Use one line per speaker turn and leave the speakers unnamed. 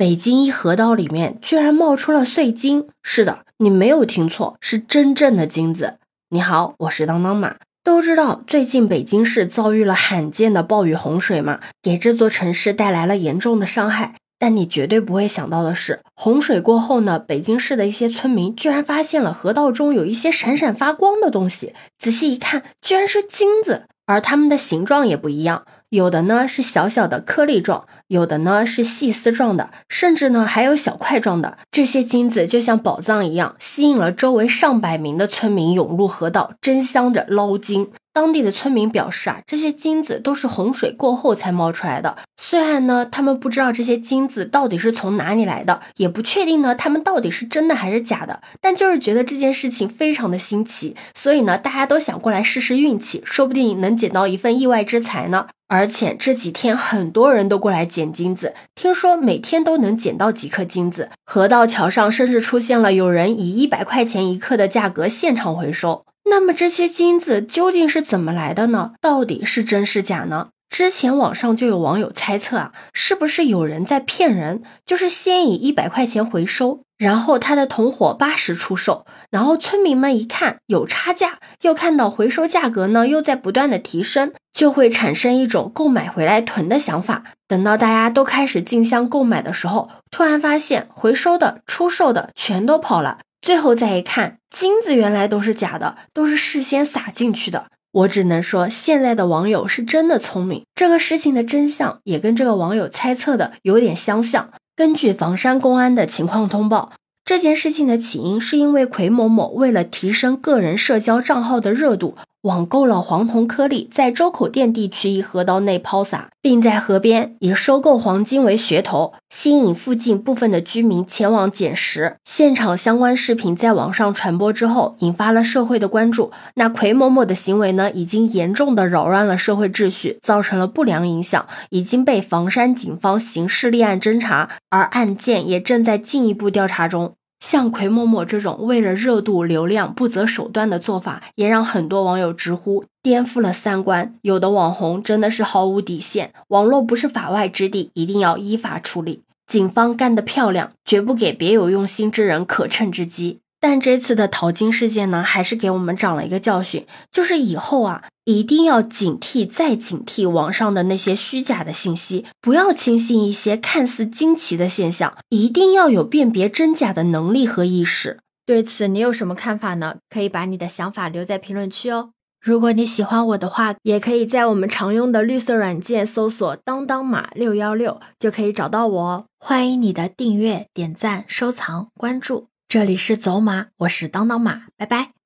北京一河道里面居然冒出了碎金。是的，你没有听错，是真正的金子。你好，我是当当马。都知道最近北京市遭遇了罕见的暴雨洪水嘛，给这座城市带来了严重的伤害。但你绝对不会想到的是，洪水过后呢，北京市的一些村民居然发现了河道中有一些闪闪发光的东西。仔细一看，居然是金子，而它们的形状也不一样，有的呢是小小的颗粒状。有的呢是细丝状的，甚至呢还有小块状的。这些金子就像宝藏一样，吸引了周围上百名的村民涌入河道，争相着捞金。当地的村民表示啊，这些金子都是洪水过后才冒出来的。虽然呢，他们不知道这些金子到底是从哪里来的，也不确定呢，他们到底是真的还是假的，但就是觉得这件事情非常的新奇，所以呢，大家都想过来试试运气，说不定能捡到一份意外之财呢。而且这几天很多人都过来捡金子，听说每天都能捡到几颗金子。河道桥上甚至出现了有人以一百块钱一克的价格现场回收。那么这些金子究竟是怎么来的呢？到底是真是假呢？之前网上就有网友猜测啊，是不是有人在骗人？就是先以一百块钱回收。然后他的同伙八十出售，然后村民们一看有差价，又看到回收价格呢又在不断的提升，就会产生一种购买回来囤的想法。等到大家都开始竞相购买的时候，突然发现回收的、出售的全都跑了。最后再一看，金子原来都是假的，都是事先撒进去的。我只能说，现在的网友是真的聪明。这个事情的真相也跟这个网友猜测的有点相像。根据房山公安的情况通报，这件事情的起因是因为奎某某为了提升个人社交账号的热度。网购了黄铜颗粒，在周口店地区一河道内抛洒，并在河边以收购黄金为噱头，吸引附近部分的居民前往捡拾。现场相关视频在网上传播之后，引发了社会的关注。那奎某某的行为呢，已经严重的扰乱了社会秩序，造成了不良影响，已经被房山警方刑事立案侦查，而案件也正在进一步调查中。像奎某某这种为了热度流量不择手段的做法，也让很多网友直呼颠覆了三观。有的网红真的是毫无底线，网络不是法外之地，一定要依法处理。警方干得漂亮，绝不给别有用心之人可乘之机。但这次的淘金事件呢，还是给我们长了一个教训，就是以后啊，一定要警惕再警惕网上的那些虚假的信息，不要轻信一些看似惊奇的现象，一定要有辨别真假的能力和意识。对此，你有什么看法呢？可以把你的想法留在评论区哦。如果你喜欢我的话，也可以在我们常用的绿色软件搜索“当当码六幺六”，就可以找到我哦。欢迎你的订阅、点赞、收藏、关注。这里是走马，我是当当马，拜拜。